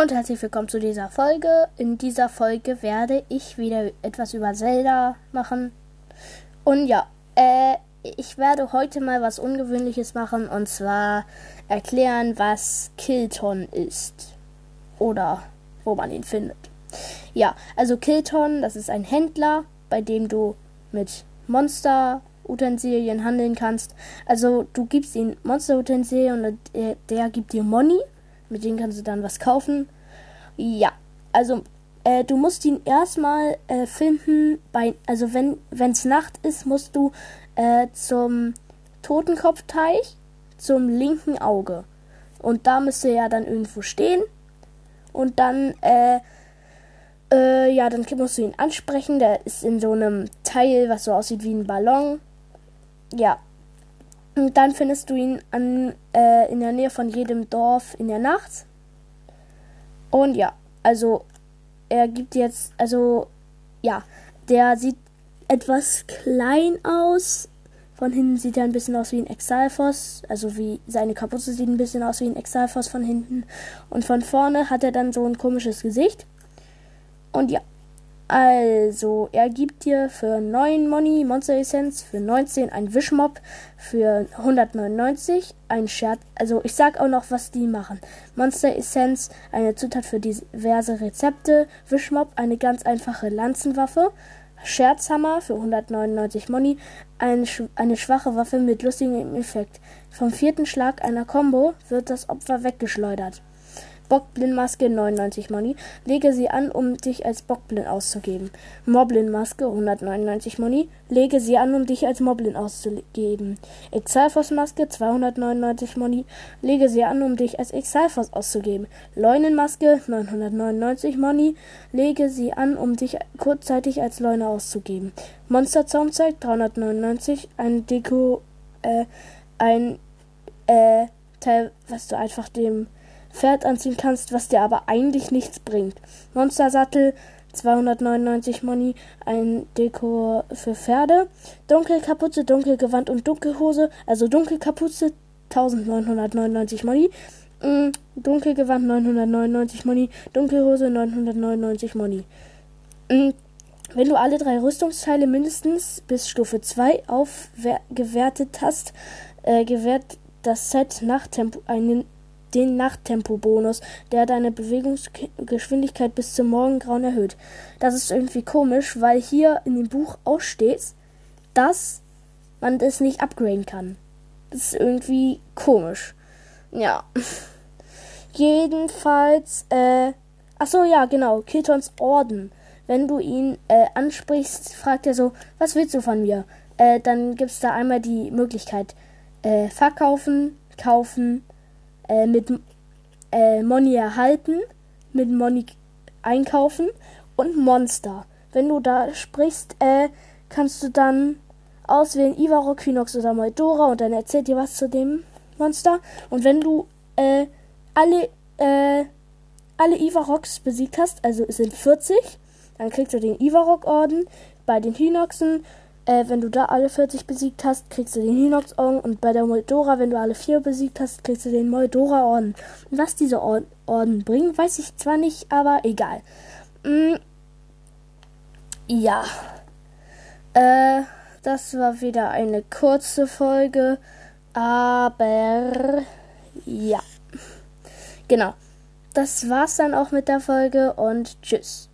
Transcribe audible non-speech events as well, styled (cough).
Und herzlich willkommen zu dieser Folge. In dieser Folge werde ich wieder etwas über Zelda machen. Und ja, äh, ich werde heute mal was Ungewöhnliches machen und zwar erklären, was Kilton ist. Oder wo man ihn findet. Ja, also Kilton, das ist ein Händler, bei dem du mit Monster-Utensilien handeln kannst. Also du gibst ihm Monster-Utensilien und der, der gibt dir Money. Mit denen kannst du dann was kaufen. Ja, also äh, du musst ihn erstmal äh, finden. Bei, also wenn es Nacht ist, musst du äh, zum Totenkopfteich zum linken Auge. Und da müsste er dann irgendwo stehen. Und dann, äh, äh, ja, dann musst du ihn ansprechen. Der ist in so einem Teil, was so aussieht wie ein Ballon. Ja. Dann findest du ihn an, äh, in der Nähe von jedem Dorf in der Nacht. Und ja, also er gibt jetzt, also ja, der sieht etwas klein aus. Von hinten sieht er ein bisschen aus wie ein Exalfos. Also wie seine Kapuze sieht ein bisschen aus wie ein Exalfos von hinten. Und von vorne hat er dann so ein komisches Gesicht. Und ja. Also, er gibt dir für 9 Money Monster Essenz, für 19 ein Wischmob, für 199 ein Scherz. Also, ich sag auch noch, was die machen. Monster Essenz, eine Zutat für diverse Rezepte. Wischmob, eine ganz einfache Lanzenwaffe. Scherzhammer für 199 Money, eine, eine schwache Waffe mit lustigem Effekt. Vom vierten Schlag einer Combo wird das Opfer weggeschleudert. Bockblindmaske 99 Money. Lege sie an, um dich als Bockblind auszugeben. Moblin-Maske 199 Money. Lege sie an, um dich als Moblin auszugeben. Exalfos-Maske 299 Money. Lege sie an, um dich als Exalfos auszugeben. Leunenmaske 999 Money. Lege sie an, um dich kurzzeitig als Leune auszugeben. Monsterzaumzeug 399. Ein Deko, äh, ein, äh, Teil, was du einfach dem Pferd anziehen kannst, was dir aber eigentlich nichts bringt. Monstersattel 299 Money, ein Dekor für Pferde, Dunkelkapuze, Dunkelgewand und Dunkelhose, also Dunkelkapuze 1999 Money, mm, Dunkelgewand 999 Money, Dunkelhose 999 Money. Mm, wenn du alle drei Rüstungsteile mindestens bis Stufe 2 aufgewertet hast, äh, gewährt das Set Nachttempo einen den Nachttempo-Bonus, der deine Bewegungsgeschwindigkeit bis zum Morgengrauen erhöht. Das ist irgendwie komisch, weil hier in dem Buch auch steht, dass man das nicht upgraden kann. Das ist irgendwie komisch. Ja. (laughs) Jedenfalls, äh, ach so, ja, genau, Kiltons Orden. Wenn du ihn äh, ansprichst, fragt er so, was willst du von mir? Äh, dann gibt's da einmal die Möglichkeit, äh, verkaufen, kaufen, äh, mit äh, Money erhalten, mit Money einkaufen und Monster. Wenn du da sprichst, äh, kannst du dann auswählen Ivarok, Hinox oder Moldora und dann erzählt dir was zu dem Monster. Und wenn du äh, alle, äh, alle Ivaroks besiegt hast, also es sind 40, dann kriegst du den Ivarok-Orden. Bei den Hinoxen äh, wenn du da alle 40 besiegt hast, kriegst du den Hinox-Orden. Und bei der Moldora, wenn du alle 4 besiegt hast, kriegst du den Moldora-Orden. Was diese Orden, Orden bringen, weiß ich zwar nicht, aber egal. Mm, ja. Äh, das war wieder eine kurze Folge. Aber ja. Genau. Das war's dann auch mit der Folge und tschüss.